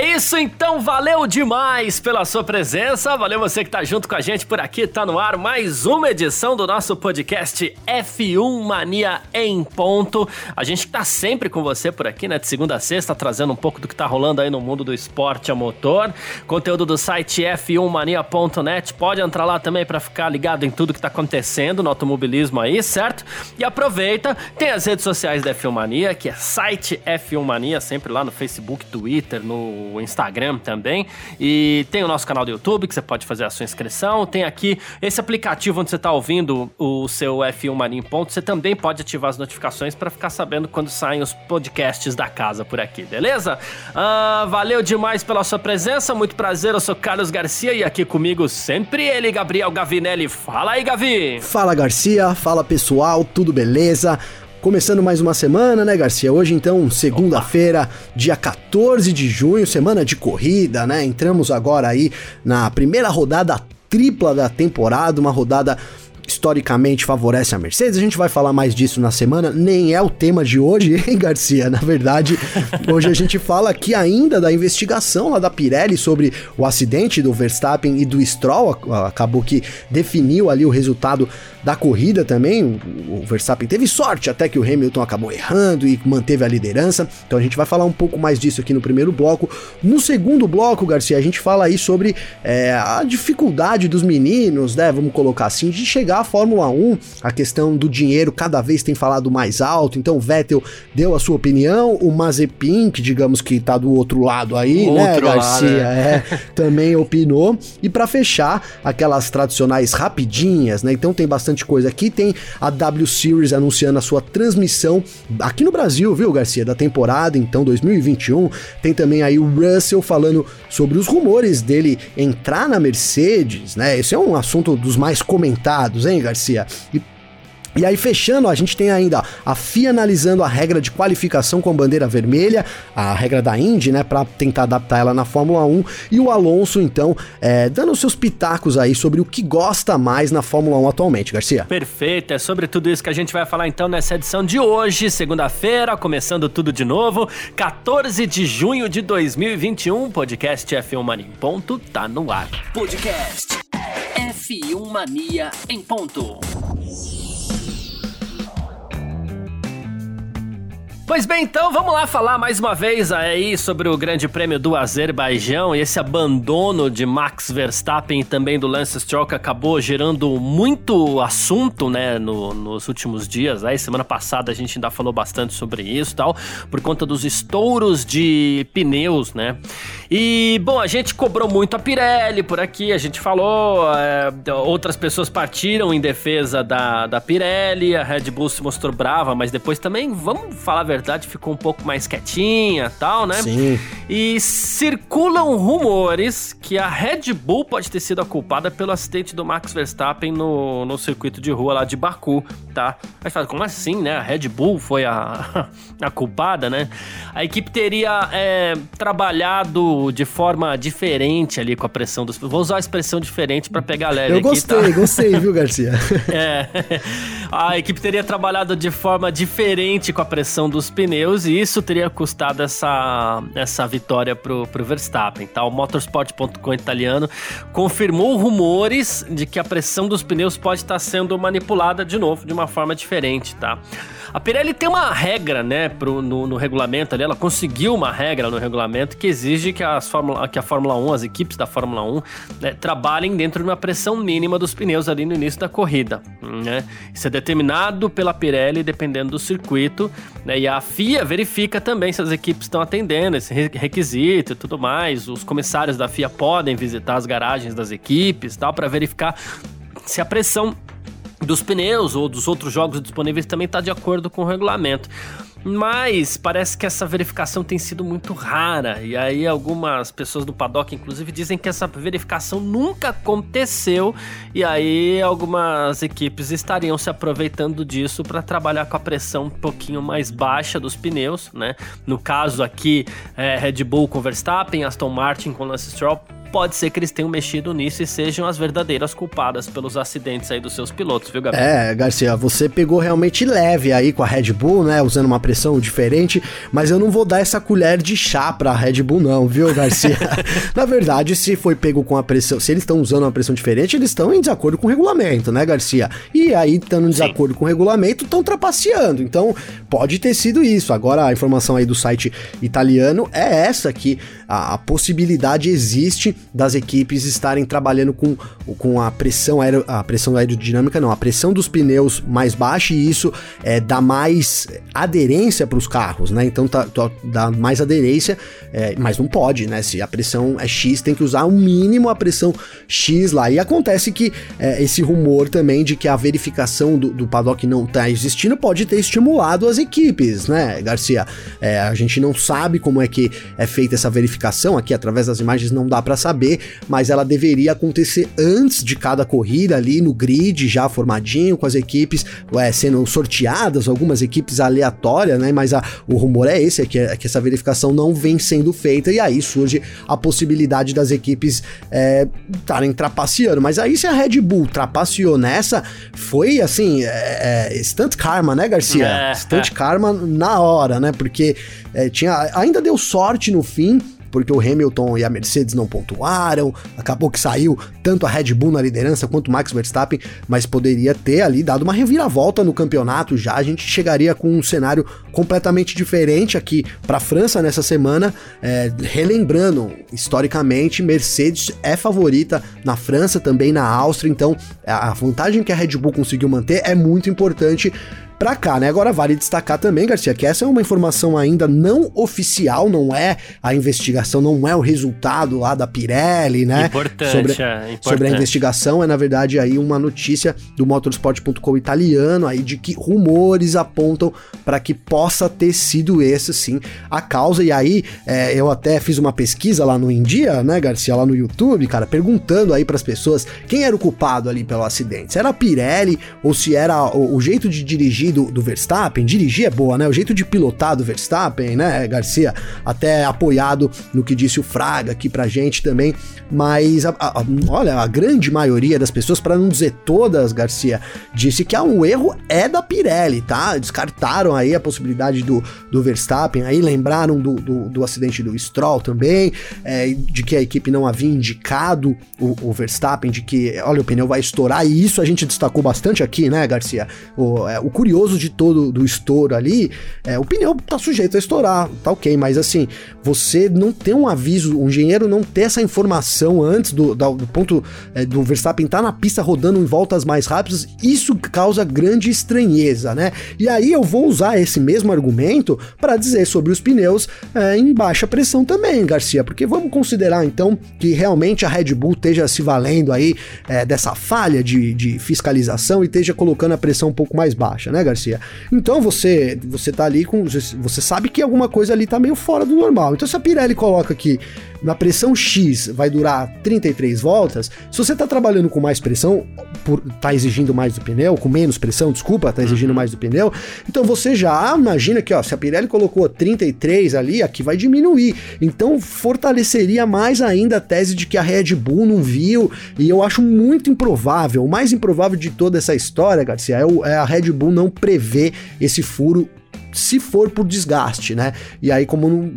É isso então, valeu demais pela sua presença, valeu você que tá junto com a gente por aqui, tá no ar mais uma edição do nosso podcast F1 Mania em ponto. A gente tá sempre com você por aqui, né, de segunda a sexta, trazendo um pouco do que tá rolando aí no mundo do esporte a motor. Conteúdo do site f1mania.net, pode entrar lá também para ficar ligado em tudo que tá acontecendo no automobilismo aí, certo? E aproveita, tem as redes sociais da F1 Mania, que é site F1 Mania, sempre lá no Facebook, Twitter, no Instagram também. E tem o nosso canal do YouTube, que você pode fazer a sua inscrição. Tem aqui esse aplicativo onde você está ouvindo o seu F1 Mania em ponto. Você também pode ativar as notificações para ficar sabendo quando saem os podcasts da casa por aqui, beleza? Ah, valeu demais pela sua presença, muito prazer. Eu sou Carlos Garcia e aqui comigo sempre ele, Gabriel Gavinelli. Fala aí, Gavi! Fala, Garcia. Fala, pessoal. Tudo beleza? Começando mais uma semana, né, Garcia? Hoje, então, segunda-feira, dia 14 de junho, semana de corrida, né? Entramos agora aí na primeira rodada tripla da temporada, uma rodada historicamente favorece a Mercedes. A gente vai falar mais disso na semana, nem é o tema de hoje, hein, Garcia? Na verdade, hoje a gente fala aqui ainda da investigação lá da Pirelli sobre o acidente do Verstappen e do Stroll. Acabou que definiu ali o resultado da corrida também. O Verstappen teve sorte até que o Hamilton acabou errando e manteve a liderança. Então a gente vai falar um pouco mais disso aqui no primeiro bloco. No segundo bloco, Garcia, a gente fala aí sobre é, a dificuldade dos meninos, né? Vamos colocar assim, de chegar à Fórmula 1. A questão do dinheiro cada vez tem falado mais alto. Então o Vettel deu a sua opinião. O Mazepin, que digamos que tá do outro lado aí, né, outro né, Garcia? Lado, é. é, também opinou. E para fechar, aquelas tradicionais rapidinhas, né? Então tem bastante bastante coisa aqui. Tem a W Series anunciando a sua transmissão aqui no Brasil, viu, Garcia, da temporada, então 2021. Tem também aí o Russell falando sobre os rumores dele entrar na Mercedes, né? Esse é um assunto dos mais comentados, hein, Garcia? E e aí, fechando, a gente tem ainda a FIA analisando a regra de qualificação com bandeira vermelha, a regra da Indy, né, para tentar adaptar ela na Fórmula 1, e o Alonso, então, é, dando seus pitacos aí sobre o que gosta mais na Fórmula 1 atualmente, Garcia. Perfeito, é sobre tudo isso que a gente vai falar então nessa edição de hoje, segunda-feira, começando tudo de novo, 14 de junho de 2021, podcast F1 Mania em ponto, tá no ar. Podcast F1 Mania em ponto. Pois bem, então vamos lá falar mais uma vez aí sobre o Grande Prêmio do Azerbaijão e esse abandono de Max Verstappen e também do Lance Stroll que acabou gerando muito assunto, né, no, nos últimos dias. Aí semana passada a gente ainda falou bastante sobre isso, tal, por conta dos estouros de pneus, né? E bom, a gente cobrou muito a Pirelli por aqui, a gente falou, é, outras pessoas partiram em defesa da, da Pirelli, a Red Bull se mostrou brava, mas depois também, vamos falar a verdade ficou um pouco mais quietinha tal, né? Sim. E circulam rumores que a Red Bull pode ter sido a culpada pelo acidente do Max Verstappen no, no circuito de rua lá de Baku, tá? Mas fala, como assim, né? A Red Bull foi a, a culpada, né? A equipe teria é, trabalhado de forma diferente ali com a pressão dos. Vou usar a expressão diferente para pegar leve Eu aqui, gostei, tá? gostei, viu, Garcia? é. A equipe teria trabalhado de forma diferente com a pressão dos pneus e isso teria custado essa, essa vitória pro, pro Verstappen, tá? O motorsport.com italiano confirmou rumores de que a pressão dos pneus pode estar sendo manipulada de novo de uma forma diferente, tá? A Pirelli tem uma regra, né, pro, no, no, regulamento ali, ela conseguiu uma regra no regulamento que exige que, as Fórmula, que a Fórmula 1, as equipes da Fórmula 1, né, trabalhem dentro de uma pressão mínima dos pneus ali no início da corrida, né? Isso é determinado pela Pirelli dependendo do circuito, né, e a FIA verifica também se as equipes estão atendendo esse requisito e tudo mais. Os comissários da FIA podem visitar as garagens das equipes, tal, para verificar se a pressão dos pneus ou dos outros jogos disponíveis também está de acordo com o regulamento. Mas parece que essa verificação tem sido muito rara. E aí algumas pessoas do paddock, inclusive, dizem que essa verificação nunca aconteceu. E aí algumas equipes estariam se aproveitando disso para trabalhar com a pressão um pouquinho mais baixa dos pneus, né? No caso aqui, é, Red Bull com Verstappen, Aston Martin com Lance Stroll pode ser que eles tenham mexido nisso e sejam as verdadeiras culpadas pelos acidentes aí dos seus pilotos, viu, Gabriel? É, Garcia, você pegou realmente leve aí com a Red Bull, né? Usando uma pressão diferente, mas eu não vou dar essa colher de chá pra Red Bull, não, viu, Garcia? Na verdade, se foi pego com a pressão, se eles estão usando uma pressão diferente, eles estão em desacordo com o regulamento, né, Garcia? E aí, estando em desacordo Sim. com o regulamento, estão trapaceando. Então, pode ter sido isso. Agora, a informação aí do site italiano é essa que a, a possibilidade existe das equipes estarem trabalhando com, com a pressão aero, a pressão aerodinâmica, não, a pressão dos pneus mais baixa e isso é, dá mais aderência para os carros, né? Então tá, tá, dá mais aderência, é, mas não pode, né? Se a pressão é X, tem que usar o mínimo a pressão X lá. E acontece que é, esse rumor também de que a verificação do, do paddock não está existindo pode ter estimulado as equipes, né, Garcia? É, a gente não sabe como é que é feita essa verificação aqui através das imagens, não dá para saber, mas ela deveria acontecer antes de cada corrida ali no grid, já formadinho, com as equipes sendo sorteadas, algumas equipes aleatórias, né? Mas a, o rumor é esse, é que, é que essa verificação não vem sendo feita, e aí surge a possibilidade das equipes estarem é, trapaceando. Mas aí se a Red Bull trapaceou nessa, foi assim, é, é, stunt karma, né, Garcia? É, stunt karma na hora, né? Porque é, tinha, ainda deu sorte no fim, porque o Hamilton e a Mercedes não pontuaram, acabou que saiu tanto a Red Bull na liderança quanto o Max Verstappen, mas poderia ter ali dado uma reviravolta no campeonato já, a gente chegaria com um cenário completamente diferente aqui para a França nessa semana, é, relembrando, historicamente, Mercedes é favorita na França, também na Áustria, então a vantagem que a Red Bull conseguiu manter é muito importante pra cá, né? Agora vale destacar também, Garcia, que essa é uma informação ainda não oficial, não é a investigação, não é o resultado lá da Pirelli, né? Importante, sobre, é, importante. sobre a investigação, é na verdade aí uma notícia do motorsport.com italiano aí de que rumores apontam para que possa ter sido esse sim a causa. E aí é, eu até fiz uma pesquisa lá no India, né, Garcia, lá no YouTube, cara, perguntando aí para as pessoas quem era o culpado ali pelo acidente. Se era a Pirelli ou se era o, o jeito de dirigir do, do Verstappen, dirigir é boa, né? O jeito de pilotar do Verstappen, né, Garcia? Até apoiado no que disse o Fraga aqui pra gente também. Mas, a, a, olha, a grande maioria das pessoas, para não dizer todas, Garcia, disse que há um erro é da Pirelli, tá? Descartaram aí a possibilidade do, do Verstappen, aí lembraram do, do, do acidente do Stroll também, é, de que a equipe não havia indicado o, o, Verstappen, de que, olha, o pneu vai estourar, e isso a gente destacou bastante aqui, né, Garcia? O, é, o curioso curioso de todo do estouro ali, é, o pneu tá sujeito a estourar, tá ok, mas assim, você não tem um aviso, o engenheiro não ter essa informação antes do, do, do ponto é, do Verstappen estar tá na pista rodando em voltas mais rápidas, isso causa grande estranheza, né? E aí eu vou usar esse mesmo argumento para dizer sobre os pneus é, em baixa pressão também, Garcia, porque vamos considerar então que realmente a Red Bull esteja se valendo aí é, dessa falha de, de fiscalização e esteja colocando a pressão um pouco mais baixa, né, Garcia? Então você você tá ali com você sabe que alguma coisa ali tá meio fora do normal. Então se a Pirelli coloca que na pressão X vai durar 33 voltas, se você tá trabalhando com mais pressão, por tá exigindo mais do pneu, com menos pressão, desculpa, tá exigindo uhum. mais do pneu, então você já imagina que, ó, se a Pirelli colocou 33 ali, aqui vai diminuir. Então fortaleceria mais ainda a tese de que a Red Bull não viu, e eu acho muito improvável, o mais improvável de toda essa história, Garcia, é, o, é a Red Bull não prever esse furo se for por desgaste, né? E aí, como não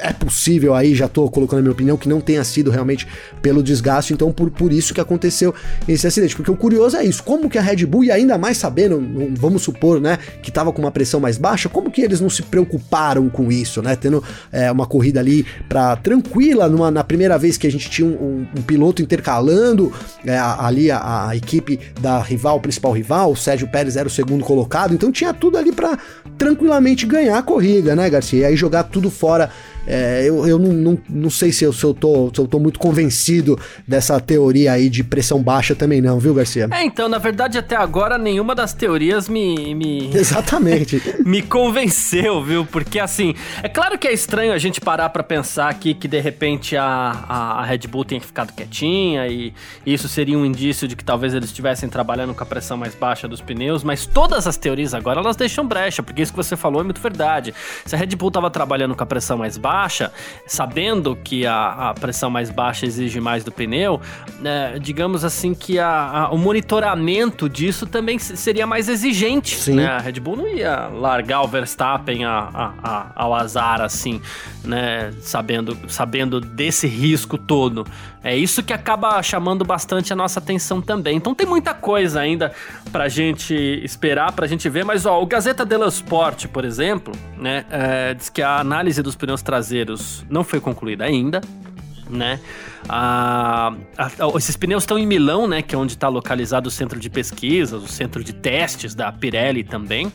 é possível, aí já tô colocando a minha opinião, que não tenha sido realmente pelo desgaste, então por, por isso que aconteceu esse acidente. Porque o curioso é isso, como que a Red Bull, e ainda mais sabendo, vamos supor, né, que tava com uma pressão mais baixa, como que eles não se preocuparam com isso, né? Tendo é, uma corrida ali para tranquila, numa, na primeira vez que a gente tinha um, um, um piloto intercalando é, ali a, a, equipe da rival, principal rival, o Sérgio Pérez era o segundo colocado, então tinha tudo ali para tranquilamente minimamente ganhar a corrida, né, Garcia? E aí jogar tudo fora é, eu, eu não, não, não, sei se eu, se, eu tô, se eu tô muito convencido dessa teoria aí de pressão baixa também não, viu, Garcia? É, então, na verdade, até agora nenhuma das teorias me... me... Exatamente. me convenceu, viu? Porque, assim, é claro que é estranho a gente parar para pensar aqui que, de repente, a, a, a Red Bull tenha ficado quietinha e isso seria um indício de que talvez eles estivessem trabalhando com a pressão mais baixa dos pneus, mas todas as teorias agora, elas deixam brecha, porque isso que você falou é muito verdade. Se a Red Bull tava trabalhando com a pressão mais baixa, baixa, sabendo que a, a pressão mais baixa exige mais do pneu, né, digamos assim que a, a, o monitoramento disso também seria mais exigente. Sim. Né? A Red Bull não ia largar o Verstappen a, ao azar assim, né? Sabendo, sabendo desse risco todo. É isso que acaba chamando bastante a nossa atenção também. Então tem muita coisa ainda pra gente esperar, pra gente ver. Mas ó, o Gazeta dello Sport, por exemplo, né, é, diz que a análise dos pneus traseiros não foi concluída ainda né? Ah, esses pneus estão em Milão, né? Que é onde está localizado o centro de pesquisas, o centro de testes da Pirelli também.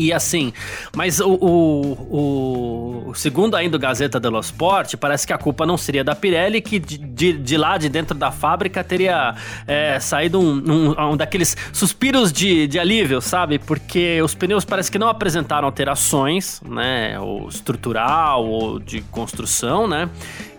E assim, mas o, o, o, segundo ainda o Gazeta dello Sport, parece que a culpa não seria da Pirelli, que de, de, de lá de dentro da fábrica teria é, saído um, um, um, daqueles suspiros de, de alívio, sabe? Porque os pneus parece que não apresentaram alterações, né? Ou estrutural ou de construção, né?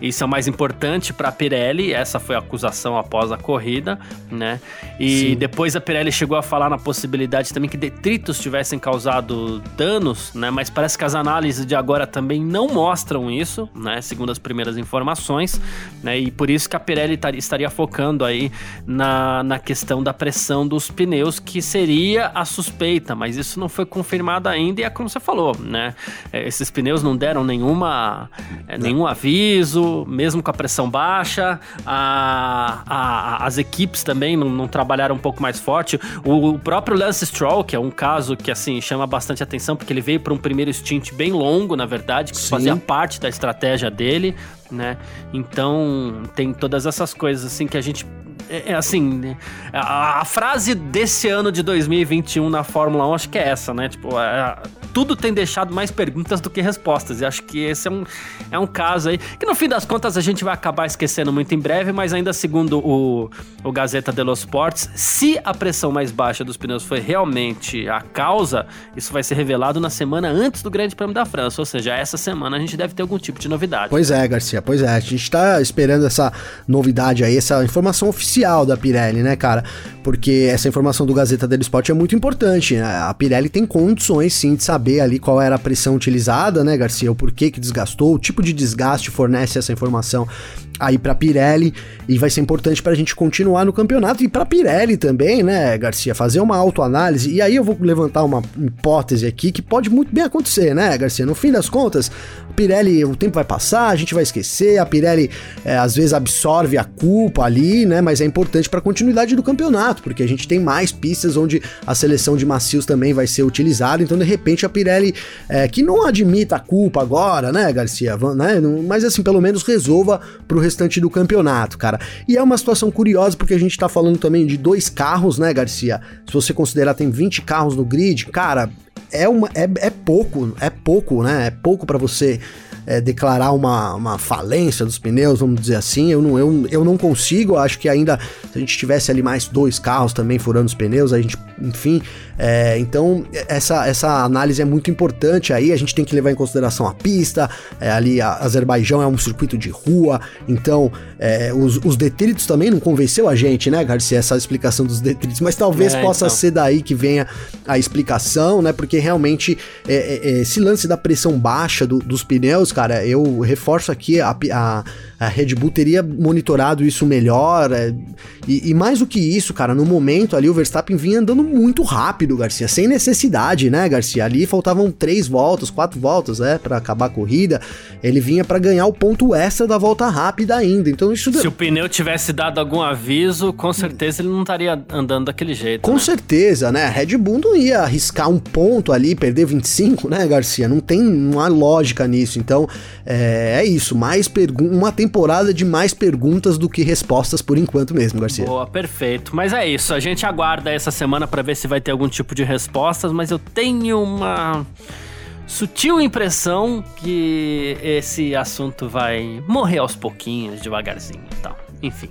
Isso é o mais importante para a Pirelli, essa foi a acusação após a corrida, né? E Sim. depois a Pirelli chegou a falar na possibilidade também que detritos tivessem causado danos, né? Mas parece que as análises de agora também não mostram isso, né? Segundo as primeiras informações, né? E por isso que a Pirelli estaria focando aí na, na questão da pressão dos pneus, que seria a suspeita, mas isso não foi confirmado ainda e é como você falou, né? É, esses pneus não deram nenhuma, é, nenhum aviso, mesmo com a pressão baixa, a, a, as equipes também não, não trabalharam um pouco mais forte. O, o próprio Lance Stroll, que é um caso que assim chama bastante atenção, porque ele veio para um primeiro stint bem longo, na verdade, que Sim. fazia parte da estratégia dele, né? Então, tem todas essas coisas, assim, que a gente é, é assim, né? a, a, frase desse ano de 2021 na Fórmula 1 acho que é essa, né? Tipo, é, tudo tem deixado mais perguntas do que respostas. E acho que esse é um, é um caso aí que no fim das contas a gente vai acabar esquecendo muito em breve, mas ainda segundo o, o Gazeta dello Sports, se a pressão mais baixa dos pneus foi realmente a causa, isso vai ser revelado na semana antes do Grande Prêmio da França. Ou seja, essa semana a gente deve ter algum tipo de novidade. Pois é, Garcia, pois é. A gente tá esperando essa novidade aí, essa informação oficial oficial da Pirelli, né, cara? Porque essa informação do Gazeta dello Sport é muito importante. Né? A Pirelli tem condições, sim, de saber ali qual era a pressão utilizada, né, Garcia? O porquê que desgastou, o tipo de desgaste fornece essa informação aí para Pirelli e vai ser importante para a gente continuar no campeonato e para Pirelli também, né, Garcia, fazer uma autoanálise. E aí eu vou levantar uma hipótese aqui que pode muito bem acontecer, né, Garcia? No fim das contas, a Pirelli, o tempo vai passar, a gente vai esquecer, a Pirelli é, às vezes absorve a culpa ali, né, mas é importante para a continuidade do campeonato, porque a gente tem mais pistas onde a seleção de macios também vai ser utilizada, então de repente a Pirelli, é, que não admita a culpa agora, né, Garcia, né, mas assim, pelo menos resolva pro restante do campeonato, cara. E é uma situação curiosa porque a gente tá falando também de dois carros, né, Garcia? Se você considerar tem 20 carros no grid, cara, é uma é, é pouco, é pouco, né? É pouco para você é, declarar uma, uma falência dos pneus, vamos dizer assim. Eu não, eu, eu não consigo, acho que ainda se a gente tivesse ali mais dois carros também furando os pneus, a gente, enfim. É, então, essa, essa análise é muito importante aí. A gente tem que levar em consideração a pista. É, ali, a Azerbaijão é um circuito de rua, então é, os, os detritos também não convenceu a gente, né, Garcia? Essa explicação dos detritos, mas talvez é, possa então. ser daí que venha a explicação, né? Porque realmente é, esse lance da pressão baixa do, dos pneus cara, eu reforço aqui, a, a, a Red Bull teria monitorado isso melhor. É, e, e, mais do que isso, cara, no momento ali o Verstappen vinha andando muito rápido, Garcia, sem necessidade, né, Garcia? Ali faltavam três voltas, quatro voltas, né, para acabar a corrida. Ele vinha para ganhar o ponto extra da volta rápida ainda. Então isso. Se o pneu tivesse dado algum aviso, com certeza ele não estaria andando daquele jeito. Com né? certeza, né? A Red Bull não ia arriscar um ponto ali, perder 25, né, Garcia? Não tem, não há lógica nisso. Então Então é, é isso, mais uma temporada de mais perguntas do que respostas por enquanto mesmo, Garcia. Boa, perfeito. Mas é isso, a gente aguarda essa semana para ver se vai ter algum tipo de respostas, mas eu tenho uma sutil impressão que esse assunto vai morrer aos pouquinhos, devagarzinho e tal. Enfim.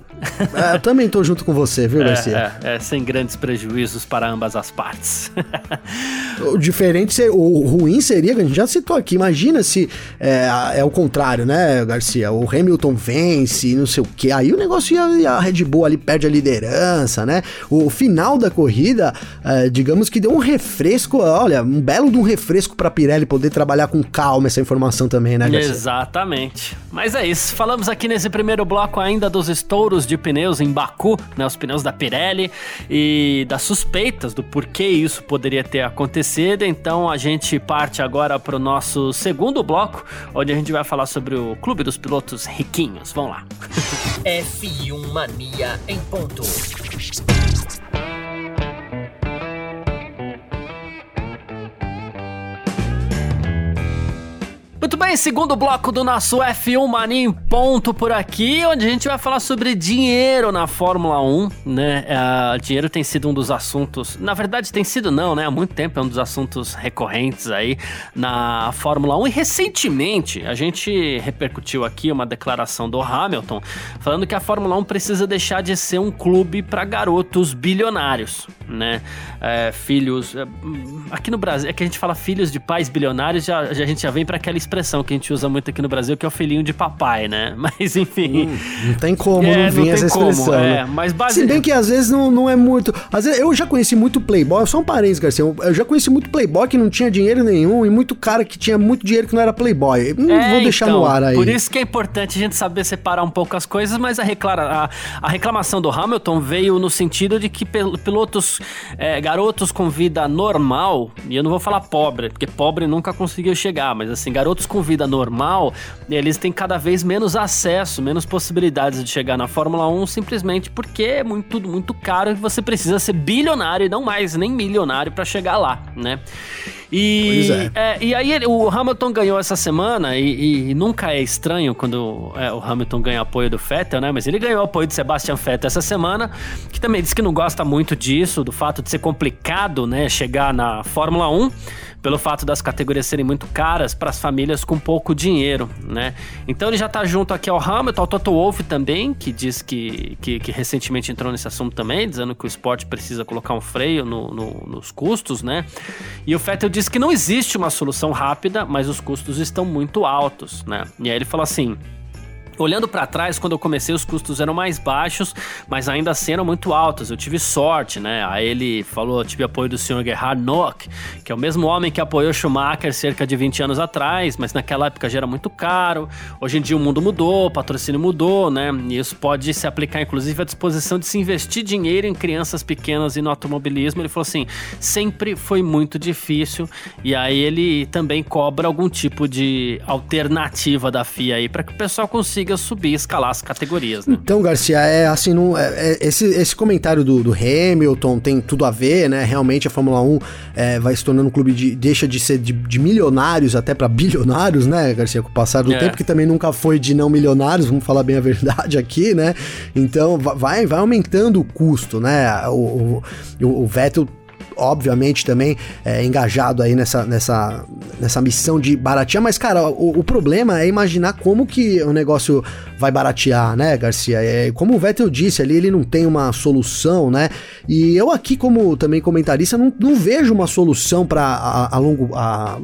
É, eu também tô junto com você, viu, é, Garcia? É, é, sem grandes prejuízos para ambas as partes. o diferente, o ruim seria, que a gente já citou aqui, imagina se é, é o contrário, né, Garcia? O Hamilton vence, não sei o que, aí o negócio ia, a Red Bull ali perde a liderança, né? O final da corrida, é, digamos que deu um refresco, olha, um belo de um refresco pra Pirelli poder trabalhar com calma essa informação também, né, Garcia? Exatamente. Mas é isso, falamos aqui nesse primeiro bloco ainda dos estouros de pneus em Baku, né, os pneus da Pirelli, e das suspeitas do porquê isso poderia ter acontecido. Então a gente parte agora para o nosso segundo bloco, onde a gente vai falar sobre o Clube dos Pilotos Riquinhos. Vamos lá. F1 Mania em ponto. Muito bem, segundo bloco do nosso F1 Mania em ponto por aqui, onde a gente vai falar sobre dinheiro na Fórmula 1, né? Uh, dinheiro tem sido um dos assuntos, na verdade tem sido não, né? Há muito tempo é um dos assuntos recorrentes aí na Fórmula 1 e recentemente a gente repercutiu aqui uma declaração do Hamilton falando que a Fórmula 1 precisa deixar de ser um clube para garotos bilionários, né? É, filhos, é, aqui no Brasil, é que a gente fala filhos de pais bilionários, já, já a gente já vem para aquela expressão que a gente usa muito aqui no Brasil, que é o filhinho de papai, né? Mas enfim. Hum, não tem como é, não vir essa expressão. Como, né? é, mas base... Se bem que às vezes não, não é muito. Às vezes, eu já conheci muito playboy, só um parênteses, Garcia. Eu já conheci muito playboy que não tinha dinheiro nenhum e muito cara que tinha muito dinheiro que não era playboy. Não é, vou deixar então, no ar aí. Por isso que é importante a gente saber separar um pouco as coisas, mas a, reclara, a, a reclamação do Hamilton veio no sentido de que pilotos, é, garotos com vida normal, e eu não vou falar pobre, porque pobre nunca conseguiu chegar, mas assim, garotos pilotos com vida normal, eles têm cada vez menos acesso, menos possibilidades de chegar na Fórmula 1, simplesmente porque é muito, tudo muito caro e você precisa ser bilionário e não mais nem milionário para chegar lá, né? E, é. É, e aí ele, o Hamilton ganhou essa semana e, e nunca é estranho quando é, o Hamilton ganha apoio do Vettel, né? Mas ele ganhou apoio de Sebastian Vettel essa semana, que também disse que não gosta muito disso, do fato de ser complicado, né? Chegar na Fórmula 1 pelo fato das categorias serem muito caras para as famílias com pouco dinheiro, né? Então ele já está junto aqui ao Hamilton, ao Toto Wolff também, que diz que, que, que, recentemente entrou nesse assunto também, dizendo que o esporte precisa colocar um freio no, no, nos custos, né? E o Vettel diz que não existe uma solução rápida, mas os custos estão muito altos, né? E aí ele fala assim: Olhando para trás, quando eu comecei, os custos eram mais baixos, mas ainda assim eram muito altos. Eu tive sorte, né? Aí ele falou: tive apoio do senhor Gerhard Nock, que é o mesmo homem que apoiou Schumacher cerca de 20 anos atrás, mas naquela época já era muito caro. Hoje em dia o mundo mudou, o patrocínio mudou, né? E isso pode se aplicar, inclusive, à disposição de se investir dinheiro em crianças pequenas e no automobilismo. Ele falou assim: sempre foi muito difícil. E aí ele também cobra algum tipo de alternativa da FIA aí para que o pessoal consiga consiga subir, escalar as categorias. Né? Então, Garcia, é assim, não, é, é, esse, esse comentário do, do, Hamilton tem tudo a ver, né? Realmente a Fórmula 1 é, vai se tornando um clube de. deixa de ser de, de milionários até para bilionários, né, Garcia? Com o passar do é. tempo, que também nunca foi de não milionários, vamos falar bem a verdade aqui, né? Então vai, vai aumentando o custo, né? O, o, o Vettel obviamente, também é, engajado aí nessa, nessa, nessa missão de baratear, mas, cara, o, o, problema é imaginar como que o negócio vai baratear, né, Garcia? É, como o Vettel disse ali, ele não tem uma solução, né? E eu aqui, como também comentarista, não, não vejo uma solução para a, a, longo... A,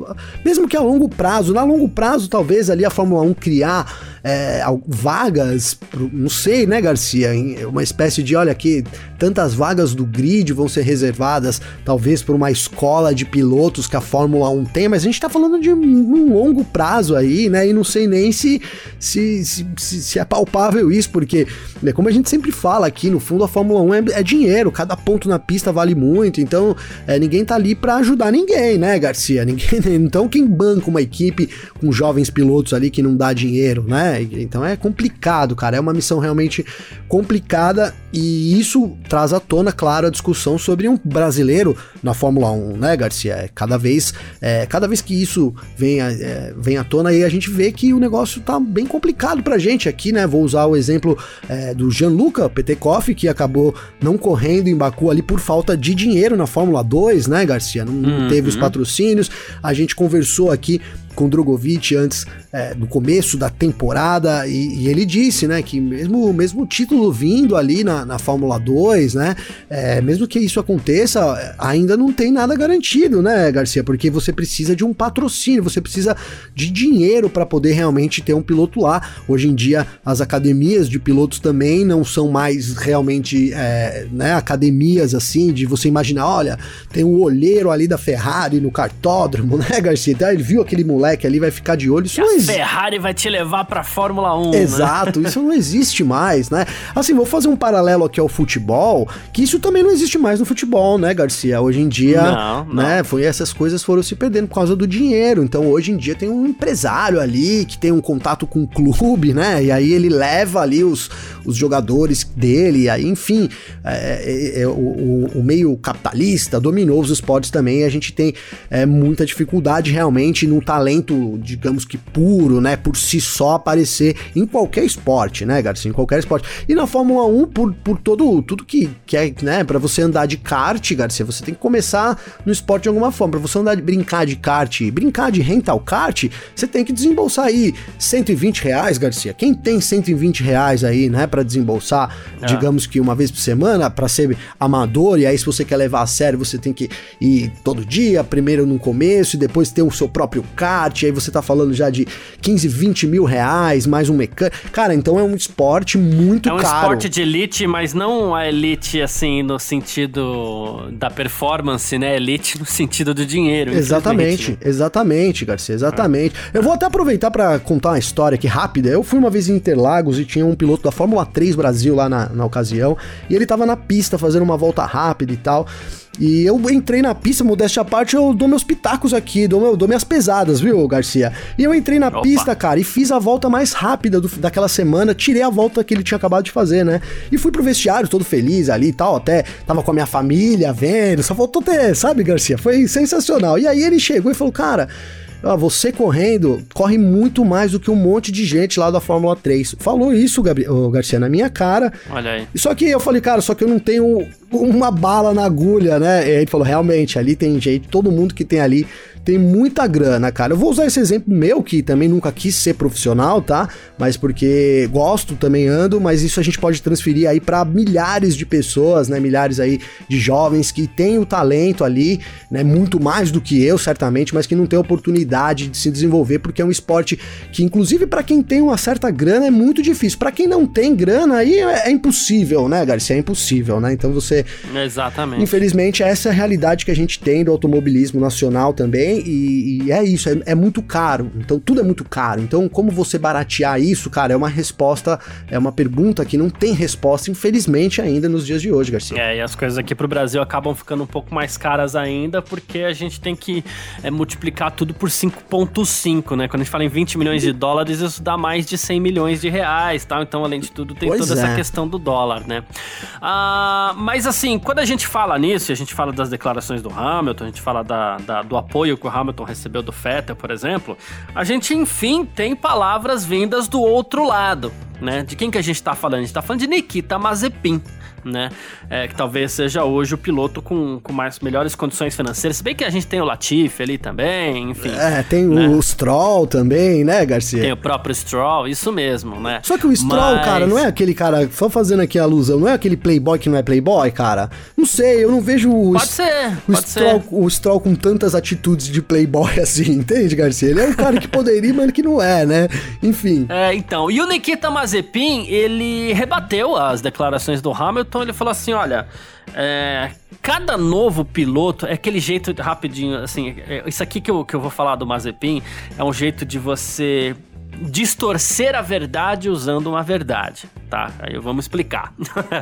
mesmo que a longo prazo, na longo prazo, talvez ali a Fórmula 1 criar é, vagas, não sei, né, Garcia? Uma espécie de, olha aqui, tantas vagas do grid vão ser reservadas, talvez por uma escola de pilotos que a Fórmula 1 tem, mas a gente tá falando de um longo prazo aí, né? E não sei nem se, se, se, se é palpável isso, porque, né, como a gente sempre fala aqui, no fundo a Fórmula 1 é, é dinheiro, cada ponto na pista vale muito, então é, ninguém tá ali para ajudar ninguém, né, Garcia? Ninguém, então quem banca uma equipe com jovens pilotos ali que não dá dinheiro, né? Então é complicado, cara, é uma missão realmente complicada e isso traz à tona, claro, a discussão sobre um brasileiro na Fórmula 1, né, Garcia? É, cada vez, é, cada vez que isso vem, é, vem à tona aí, a gente vê que o negócio tá bem complicado pra gente aqui, né? Vou usar o exemplo é, do Gianluca Petekoff, que acabou não correndo em Baku ali por falta de dinheiro na Fórmula 2, né, Garcia? Não, não uhum. teve os patrocínios. A gente conversou aqui com o Drogovic antes é, do começo da temporada e, e, ele disse, né, que mesmo mesmo título vindo ali na, na Fórmula 2, né, é, mesmo que isso aconteça, ainda não tem nada garantido, né, Garcia, porque você precisa de um patrocínio, você precisa de dinheiro para poder realmente ter um piloto lá. Hoje em dia as academias de pilotos também não são mais realmente, é, né, academias assim de você imaginar, olha, tem um olheiro ali da Ferrari no cartódromo, né, Garcia? Então, ele viu aquele moleque moleque ali vai ficar de olho. Isso a existe. Ferrari vai te levar pra Fórmula 1. Né? Exato, né? isso não existe mais, né? Assim, vou fazer um paralelo aqui ao futebol, que isso também não existe mais no futebol, né, Garcia? Hoje em dia, não, não. né, foi essas coisas foram se perdendo por causa do dinheiro. Então, hoje em dia tem um empresário ali que tem um contato com o clube, né? E aí ele leva ali os, os jogadores dele, e aí, enfim, é, é, é, o, o, meio capitalista dominou os esportes também. a gente tem é, muita dificuldade realmente no talento talento, digamos que puro, né, por si só aparecer em qualquer esporte, né, Garcia, em qualquer esporte. E na Fórmula 1, por, por todo, tudo que, que é, né, para você andar de kart, Garcia, você tem que começar no esporte de alguma forma. Para você andar de brincar de kart, brincar de rental kart, você tem que desembolsar aí 120 reais, Garcia. Quem tem 120 reais aí, né, para desembolsar, é. digamos que uma vez por semana, para ser amador, e aí se você quer levar a sério, você tem que ir todo dia, primeiro no começo e depois ter o seu próprio kart kart, aí você tá falando já de 15, 20 mil reais, mais um mecânico. Cara, então é um esporte muito caro. É um caro. esporte de elite, mas não a elite assim no sentido da performance, né? Elite no sentido do dinheiro. Exatamente, né? exatamente, Garcia, exatamente. Eu vou até aproveitar para contar uma história aqui rápida. Eu fui uma vez em Interlagos e tinha um piloto da Fórmula 3 Brasil lá na, na ocasião, e ele tava na pista fazendo uma volta rápida e tal. E eu entrei na pista, modéstia à parte, eu dou meus pitacos aqui, dou, meu, dou minhas pesadas, viu, Garcia? E eu entrei na Opa. pista, cara, e fiz a volta mais rápida do, daquela semana, tirei a volta que ele tinha acabado de fazer, né? E fui pro vestiário todo feliz ali e tal, até tava com a minha família vendo, só faltou ter, sabe, Garcia? Foi sensacional. E aí ele chegou e falou, cara ah, você correndo corre muito mais do que um monte de gente lá da Fórmula 3. Falou isso, Gabriel, Garcia, na minha cara. Olha aí. Só que eu falei, cara, só que eu não tenho uma bala na agulha, né? E aí ele falou, realmente, ali tem gente, todo mundo que tem ali tem muita grana, cara. Eu vou usar esse exemplo meu, que também nunca quis ser profissional, tá? Mas porque gosto, também ando, mas isso a gente pode transferir aí para milhares de pessoas, né? Milhares aí de jovens que têm o talento ali, né? Muito mais do que eu, certamente, mas que não tem oportunidade de se desenvolver, porque é um esporte que, inclusive, para quem tem uma certa grana, é muito difícil. Para quem não tem grana, aí é, é, impossível, né, Garcia? É impossível, né? Então você. Exatamente. Infelizmente, essa é a realidade que a gente tem do automobilismo nacional também e, e é isso, é, é, muito caro. Então tudo é muito caro. Então, como você baratear isso, cara, é uma resposta, é uma pergunta que não tem resposta, infelizmente, ainda nos dias de hoje, Garcia. É, e as coisas aqui pro Brasil acabam ficando um pouco mais caras ainda, porque a gente tem que é, multiplicar tudo por 5,5, né? Quando a gente fala em 20 milhões de dólares, isso dá mais de 100 milhões de reais, tal. Então, além de tudo, tem pois toda é. essa questão do dólar, né? Ah, mas assim, quando a gente fala nisso, a gente fala das declarações do Hamilton, a gente fala da, da do apoio que o Hamilton recebeu do Vettel, por exemplo, a gente enfim tem palavras vindas do outro lado, né? De quem que a gente tá falando? A gente tá falando de Nikita Mazepin né? É, que talvez seja hoje o piloto com, com mais melhores condições financeiras. Se bem que a gente tem o Latifi ali também, enfim. É, tem né? o Stroll também, né, Garcia? Tem o próprio Stroll, isso mesmo, né? Só que o Stroll, Mas... cara, não é aquele cara, só fazendo aqui a alusão, não é aquele playboy que não é playboy, cara? Não sei, eu não vejo o, pode ser, o, pode Stroll, ser. o Stroll com tantas atitudes de playboy assim, entende, Garcia? Ele é um cara que poderia, mas que não é, né? Enfim. É, então. E o Nikita Mazepin, ele rebateu as declarações do Hamilton então ele falou assim: olha, é, cada novo piloto é aquele jeito rapidinho, assim, é, isso aqui que eu, que eu vou falar do Mazepin é um jeito de você distorcer a verdade usando uma verdade. Tá, aí vamos explicar.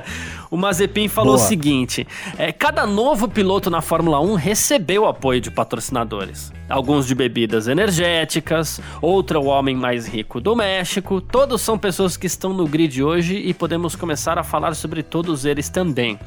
o Mazepin falou Boa. o seguinte: é, cada novo piloto na Fórmula 1 recebeu apoio de patrocinadores. Alguns de bebidas energéticas, outro é o homem mais rico do México. Todos são pessoas que estão no grid hoje e podemos começar a falar sobre todos eles também.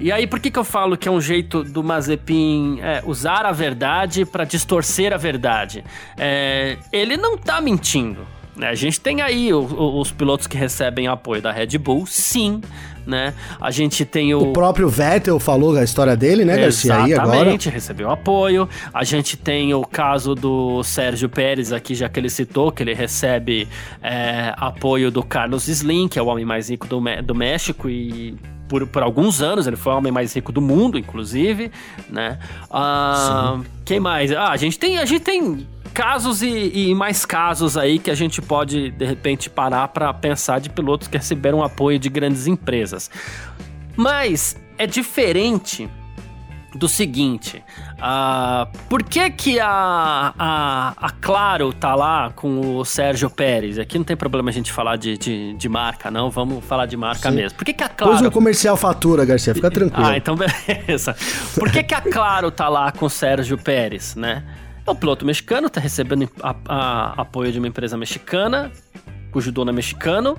E aí, por que, que eu falo que é um jeito do Mazepin é, usar a verdade para distorcer a verdade? É, ele não tá mentindo. A gente tem aí o, o, os pilotos que recebem apoio da Red Bull, sim, né? A gente tem o... O próprio Vettel falou a história dele, né, Garcia? Exatamente, recebeu apoio. A gente tem o caso do Sérgio Pérez aqui, já que ele citou, que ele recebe é, apoio do Carlos Slim, que é o homem mais rico do, do México e por, por alguns anos, ele foi o homem mais rico do mundo, inclusive, né? Ah, quem mais? Ah, a gente tem, a gente tem casos e, e, mais casos aí que a gente pode, de repente, parar para pensar de pilotos que receberam apoio de grandes empresas. Mas é diferente do seguinte: uh, por que, que a, a, a, Claro tá lá com o Sérgio Pérez? Aqui não tem problema a gente falar de, de, de marca, não. Vamos falar de marca Sim. mesmo. Por que, que a Claro. Pois o comercial fatura, Garcia, fica tranquilo. Ah, então beleza. Por que, que a Claro tá lá com o Sérgio Pérez, né? O piloto mexicano está recebendo a, a, apoio de uma empresa mexicana, cujo dono é mexicano,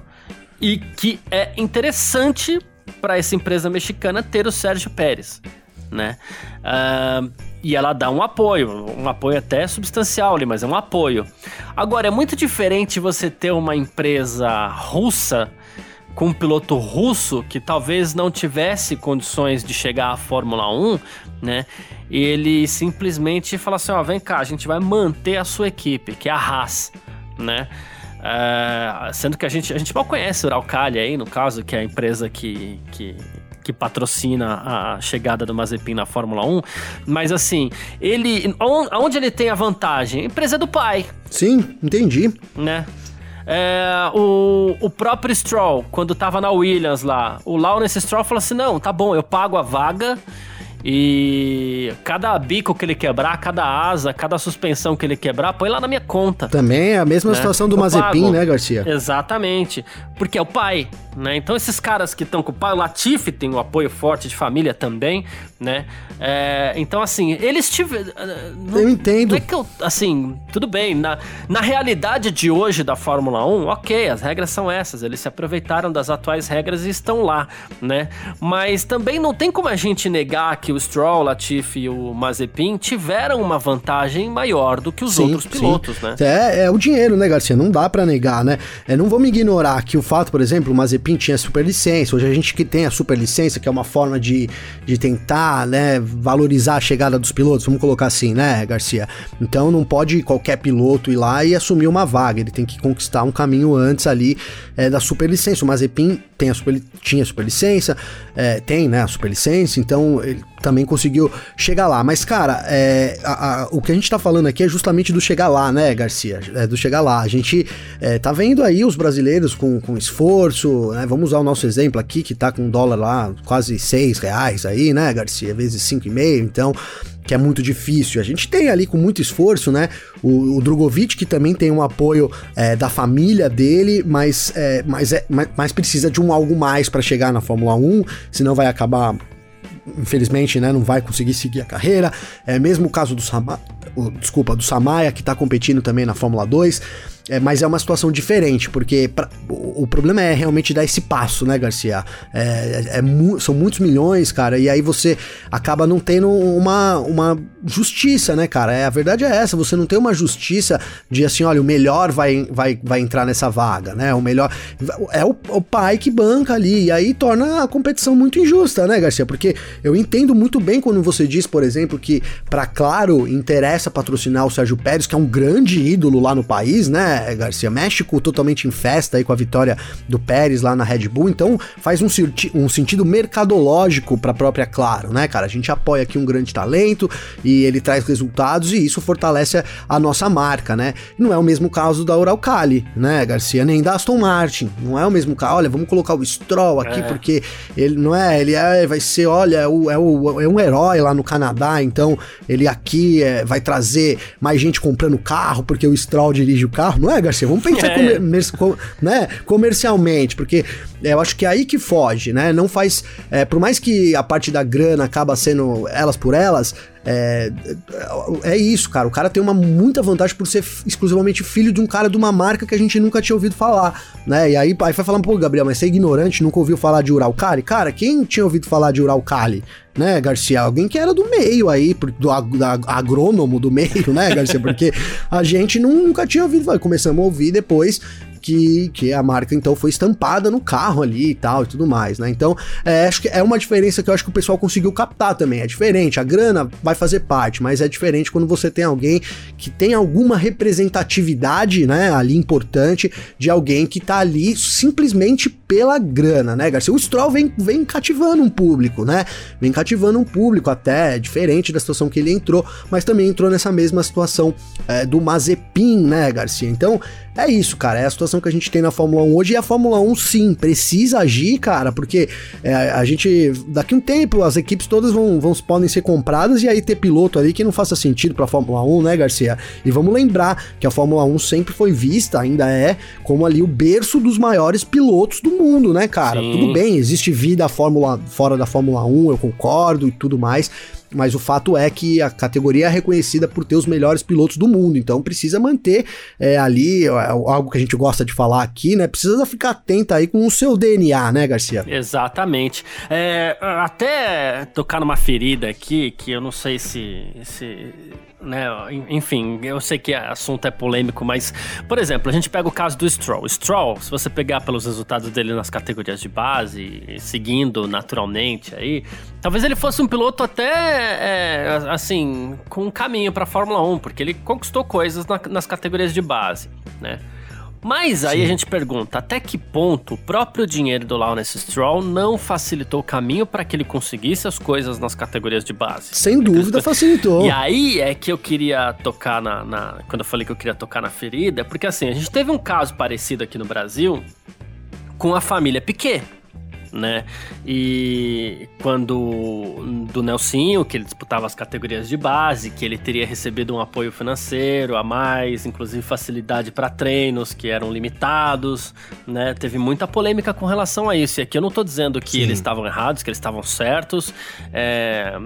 e que é interessante para essa empresa mexicana ter o Sérgio Pérez, né? Uh, e ela dá um apoio, um apoio até substancial ali, mas é um apoio. Agora, é muito diferente você ter uma empresa russa com um piloto russo que talvez não tivesse condições de chegar à Fórmula 1, né? Ele simplesmente fala assim: ó, vem cá, a gente vai manter a sua equipe, que é a Haas, né? É, sendo que a gente, a gente mal conhece o Uralcali aí, no caso, que é a empresa que, que, que patrocina a chegada do Mazepin na Fórmula 1. Mas assim, ele. Onde ele tem a vantagem? A empresa do pai. Sim, entendi. Né? É, o, o próprio Stroll, quando tava na Williams lá, o Lawrence Stroll falou assim: não, tá bom, eu pago a vaga. E cada bico que ele quebrar, cada asa, cada suspensão que ele quebrar, põe lá na minha conta. Também é a mesma né? situação do eu Mazepin, pago. né, Garcia? Exatamente. Porque é o pai, né? Então esses caras que estão com o pai, o Latifi tem um apoio forte de família também, né? É, então, assim, eles tiveram. Eu entendo. É que eu. Assim, tudo bem. Na, na realidade de hoje da Fórmula 1, ok, as regras são essas. Eles se aproveitaram das atuais regras e estão lá, né? Mas também não tem como a gente negar que o Stroll, o Latifi e o Mazepin tiveram uma vantagem maior do que os sim, outros pilotos, sim. né? É, é o dinheiro, né, Garcia? Não dá para negar, né? É, não vamos ignorar que o fato, por exemplo, o Mazepin tinha superlicença, hoje a gente que tem a superlicença, que é uma forma de, de tentar, né, valorizar a chegada dos pilotos, vamos colocar assim, né, Garcia? Então não pode qualquer piloto ir lá e assumir uma vaga, ele tem que conquistar um caminho antes ali é, da superlicença. O Mazepin tem a super, tinha a superlicença, é, tem, né, a superlicença, então ele também conseguiu chegar lá. Mas, cara, é, a, a, o que a gente tá falando aqui é justamente do chegar lá, né, Garcia? É do chegar lá. A gente é, tá vendo aí os brasileiros com, com esforço, né? Vamos usar o nosso exemplo aqui, que tá com dólar lá quase seis reais aí, né, Garcia? Vezes cinco e meio, então que é muito difícil. A gente tem ali com muito esforço, né? O, o Drogovic, que também tem um apoio é, da família dele, mas, é, mas, é, mas, mas precisa de um algo mais para chegar na Fórmula 1, senão vai acabar infelizmente, né, não vai conseguir seguir a carreira. É mesmo o caso do Sama, o, desculpa, do Samaya que está competindo também na Fórmula 2. É, mas é uma situação diferente, porque pra, o, o, problema é realmente dar esse passo, né, Garcia? É, é, é são muitos milhões, cara, e aí você acaba não tendo uma, uma justiça, né, cara? É, a verdade é essa, você não tem uma justiça de assim, olha, o melhor vai, vai, vai entrar nessa vaga, né? O melhor. É o, o pai que banca ali, e aí torna a competição muito injusta, né, Garcia? Porque eu entendo muito bem quando você diz, por exemplo, que para Claro interessa patrocinar o Sérgio Pérez, que é um grande ídolo lá no país, né? Garcia? México totalmente em festa aí com a vitória do Pérez lá na Red Bull, então faz um, um sentido mercadológico para a própria Claro, né, cara? A gente apoia aqui um grande talento e ele traz resultados e isso fortalece a nossa marca, né? Não é o mesmo caso da Uralcali, né, Garcia? Nem da Aston Martin, não é o mesmo caso. Olha, vamos colocar o Stroll aqui é. porque ele não é, ele é, vai ser, olha, é, o, é, o, é um herói lá no Canadá, então ele aqui é, vai trazer mais gente comprando carro porque o Stroll dirige o carro não é, Garcia? Vamos pensar É. comer- com- né, comercialmente, porque eu acho que é aí que foge, né? Não faz. é, por mais que a parte da grana acaba sendo elas por elas. É, é isso, cara. O cara tem uma muita vantagem por ser exclusivamente filho de um cara de uma marca que a gente nunca tinha ouvido falar, né? E aí, aí vai falar, pô, Gabriel, mas você é ignorante, nunca ouviu falar de Uralcali? Cara, quem tinha ouvido falar de Uralcali? Né, Garcia? Alguém que era do meio aí, do ag- agrônomo do meio, né, Garcia? Porque a gente nunca tinha ouvido falar. Começamos a ouvir depois que, que a marca então foi estampada no carro ali e tal e tudo mais, né? Então, é, acho que é uma diferença que eu acho que o pessoal conseguiu captar também. É diferente, a grana vai fazer parte, mas é diferente quando você tem alguém que tem alguma representatividade, né, ali importante de alguém que tá ali simplesmente pela grana, né, Garcia? O Stroll vem, vem cativando um público, né? Vem cativando um público até, é diferente da situação que ele entrou, mas também entrou nessa mesma situação é, do Mazepin, né, Garcia? Então, é isso, cara. É a situação que a gente tem na Fórmula 1 hoje. E a Fórmula 1, sim, precisa agir, cara, porque é, a gente, daqui a um tempo, as equipes todas vão, vão podem ser compradas e aí ter piloto ali que não faça sentido pra Fórmula 1, né, Garcia? E vamos lembrar que a Fórmula 1 sempre foi vista, ainda é, como ali o berço dos maiores pilotos do mundo, né, cara? Sim. Tudo bem, existe vida Fórmula, fora da Fórmula 1, eu concordo e tudo mais. Mas o fato é que a categoria é reconhecida por ter os melhores pilotos do mundo, então precisa manter é, ali é, algo que a gente gosta de falar aqui, né? Precisa ficar atenta aí com o seu DNA, né, Garcia? Exatamente. É, até tocar numa ferida aqui, que eu não sei se. se né, enfim, eu sei que o assunto é polêmico, mas, por exemplo, a gente pega o caso do Stroll. Stroll, se você pegar pelos resultados dele nas categorias de base, seguindo naturalmente aí, talvez ele fosse um piloto até, é, assim, com um caminho para Fórmula 1, porque ele conquistou coisas na- nas categorias de base, né? Mas aí a gente pergunta, até que ponto o próprio dinheiro do Lawrence Stroll não facilitou o caminho para que ele conseguisse as coisas nas categorias de base? Sem dúvida facilitou. E aí é que eu queria tocar na, na- Quando eu falei que eu queria tocar na ferida, porque assim, a gente teve um caso parecido aqui no Brasil com a família Piquet. Né? E quando do Nelsinho, que ele disputava as categorias de base, que ele teria recebido um apoio financeiro a mais, inclusive facilidade para treinos que eram limitados, né? Teve muita polêmica com relação a isso. E aqui eu não tô dizendo que Sim. eles estavam errados, que eles estavam certos. É,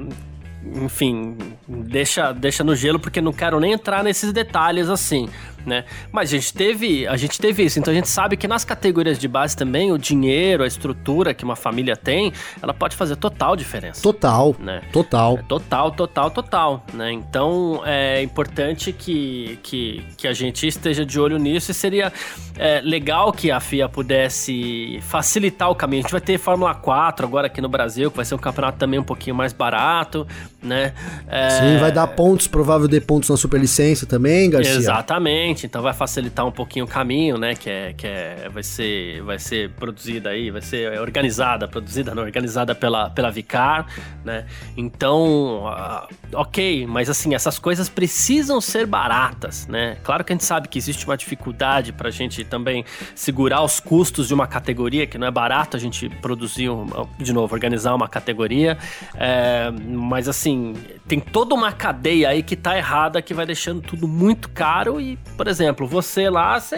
enfim, deixa, deixa no gelo porque não quero nem entrar nesses detalhes assim, né? Mas a gente teve, a gente teve isso, então a gente sabe que nas categorias de base também o dinheiro, a estrutura que uma família tem, ela pode fazer total diferença. Total, Né? total. É Total, total, total, né? Então é importante que, que, que a gente esteja de olho nisso e seria é, legal que a FIA pudesse facilitar o caminho. A gente vai ter Fórmula 4 agora aqui no Brasil, que vai ser um campeonato também um pouquinho mais barato, né? É, Sim, vai dar pontos, provável de pontos na superlicença também, Garcia. Exatamente, então vai facilitar um pouquinho o caminho, né? Que é, que é vai ser vai ser produzida aí, vai ser organizada, produzida, não, organizada pela pela Vicar, né? Então, ah, ok, mas assim essas coisas precisam ser baratas, né? Claro que a gente sabe que existe uma dificuldade para a gente também segurar os custos de uma categoria, que não é barato a gente produzir, de novo, organizar uma categoria, é, mas assim tem toda uma cadeia aí que tá errada, que vai deixando tudo muito caro e, por exemplo, você lá, você,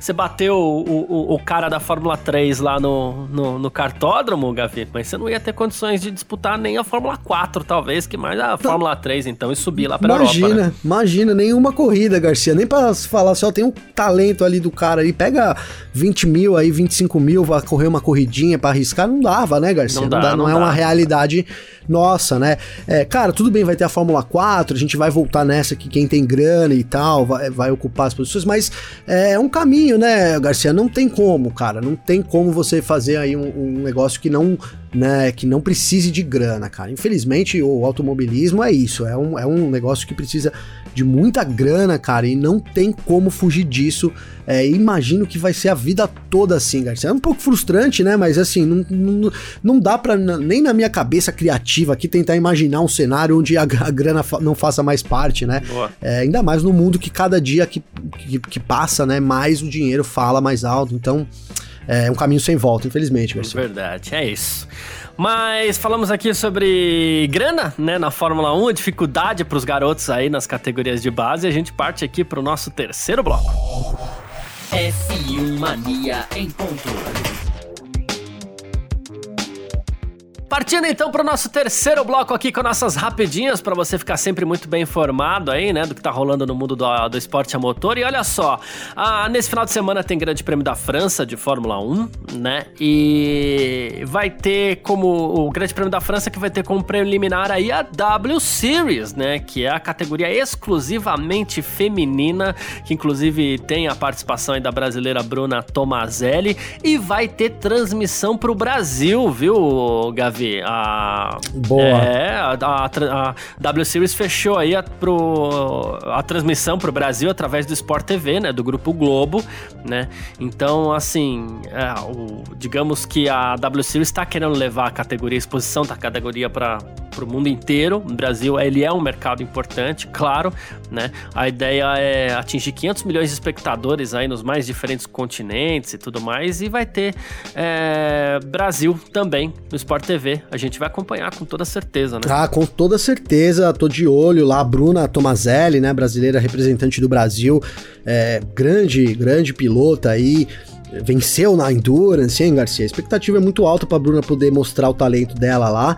você bateu o, o, o cara da Fórmula 3 lá no, no, no cartódromo, Gavi, mas você não ia ter condições de disputar nem a Fórmula 4, talvez, que mais a Fórmula 3, então, e subir lá pra Imagina, Europa, né? imagina, nenhuma corrida, Garcia. Nem pra falar só tem um talento ali do cara aí. Pega 20 mil aí, 25 mil, vai correr uma corridinha pra arriscar. Não dava, né, Garcia? Não dá, não, não é dá. uma realidade nossa, né? É, cara, tudo bem, vai ter a Fórmula 4, a gente vai voltar nessa que quem tem grana e tal vai, vai ocupar as posições, mas é um caminho, né, Garcia? Não tem como, cara. Não tem como você fazer aí um, um negócio que não, né, que não precise de grana, cara. Infelizmente, o automobilismo é isso. É um, é um negócio que precisa de muita grana, cara, e não tem como fugir disso. É, imagino que vai ser a vida toda assim, Garcia. É um pouco frustrante, né? Mas assim, não, não, não dá pra, n- nem na minha cabeça criativa aqui, tentar imaginar um cenário onde a, a grana fa- não faça mais parte, né? É, ainda mais no mundo que cada dia que, que, que passa, né, mais o dinheiro fala mais alto. Então, é um caminho sem volta, infelizmente, Garcia. Verdade, é isso. Mas falamos aqui sobre grana, né, na Fórmula 1, a dificuldade para os garotos aí nas categorias de base. E a gente parte aqui para o nosso terceiro bloco. F1 Mania em ponto. Partindo então para o nosso terceiro bloco aqui com nossas rapidinhas para você ficar sempre muito bem informado aí, né, do que tá rolando no mundo do, do esporte a motor. E olha só, ah, nesse final de semana tem Grande Prêmio da França de Fórmula 1, né? E vai ter como o Grande Prêmio da França que vai ter como preliminar aí a W Series, né, que é a categoria exclusivamente feminina, que inclusive tem a participação aí da brasileira Bruna Tomazelli e vai ter transmissão para o Brasil, viu, Gavi? A, Boa. É, a, a, a W Series fechou aí a, pro, a transmissão pro Brasil através do Sport TV, né? Do Grupo Globo, né? Então, assim, é, o, digamos que a W Series está querendo levar a categoria, a exposição da categoria para o mundo inteiro. O Brasil, ele é um mercado importante, claro, né? A ideia é atingir 500 milhões de espectadores aí nos mais diferentes continentes e tudo mais. E vai ter é, Brasil também no Sport TV a gente vai acompanhar com toda certeza, né? Ah, com toda certeza, tô de olho lá, a Bruna Tomazelli, né, brasileira representante do Brasil, é, grande, grande pilota aí, venceu na Endurance, hein, Garcia? A expectativa é muito alta pra Bruna poder mostrar o talento dela lá,